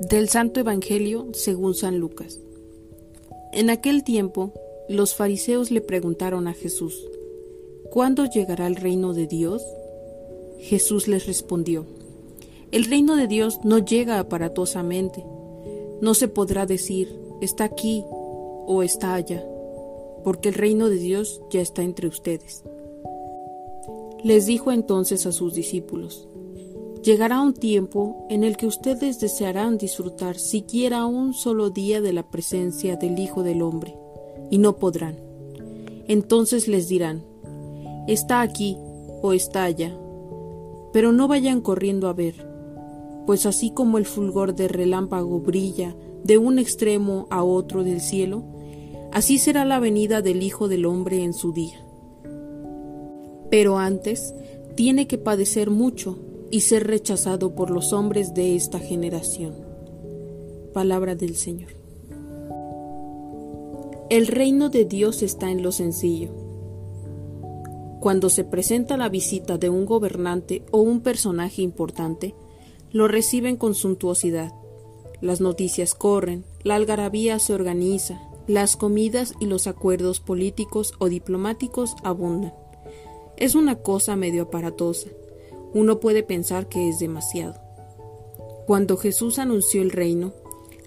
Del Santo Evangelio según San Lucas. En aquel tiempo, los fariseos le preguntaron a Jesús, ¿Cuándo llegará el reino de Dios? Jesús les respondió, El reino de Dios no llega aparatosamente. No se podrá decir, está aquí o está allá, porque el reino de Dios ya está entre ustedes. Les dijo entonces a sus discípulos, Llegará un tiempo en el que ustedes desearán disfrutar siquiera un solo día de la presencia del Hijo del Hombre, y no podrán. Entonces les dirán, está aquí o está allá, pero no vayan corriendo a ver, pues así como el fulgor de relámpago brilla de un extremo a otro del cielo, así será la venida del Hijo del Hombre en su día. Pero antes tiene que padecer mucho y ser rechazado por los hombres de esta generación. Palabra del Señor. El reino de Dios está en lo sencillo. Cuando se presenta la visita de un gobernante o un personaje importante, lo reciben con suntuosidad. Las noticias corren, la algarabía se organiza, las comidas y los acuerdos políticos o diplomáticos abundan. Es una cosa medio aparatosa, uno puede pensar que es demasiado. Cuando Jesús anunció el reino,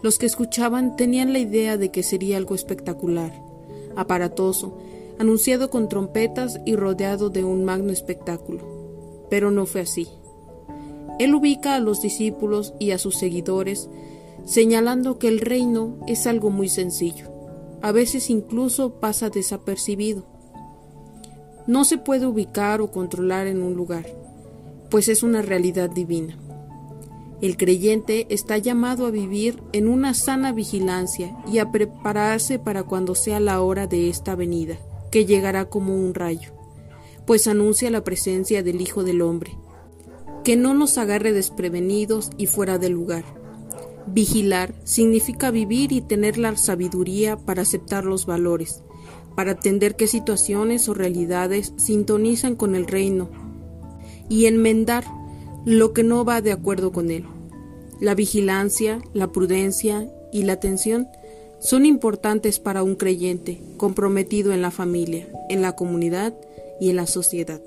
los que escuchaban tenían la idea de que sería algo espectacular, aparatoso, anunciado con trompetas y rodeado de un magno espectáculo. Pero no fue así. Él ubica a los discípulos y a sus seguidores, señalando que el reino es algo muy sencillo. A veces incluso pasa desapercibido. No se puede ubicar o controlar en un lugar pues es una realidad divina. El creyente está llamado a vivir en una sana vigilancia y a prepararse para cuando sea la hora de esta venida, que llegará como un rayo, pues anuncia la presencia del Hijo del Hombre. Que no nos agarre desprevenidos y fuera de lugar. Vigilar significa vivir y tener la sabiduría para aceptar los valores, para atender qué situaciones o realidades sintonizan con el reino y enmendar lo que no va de acuerdo con él. La vigilancia, la prudencia y la atención son importantes para un creyente comprometido en la familia, en la comunidad y en la sociedad.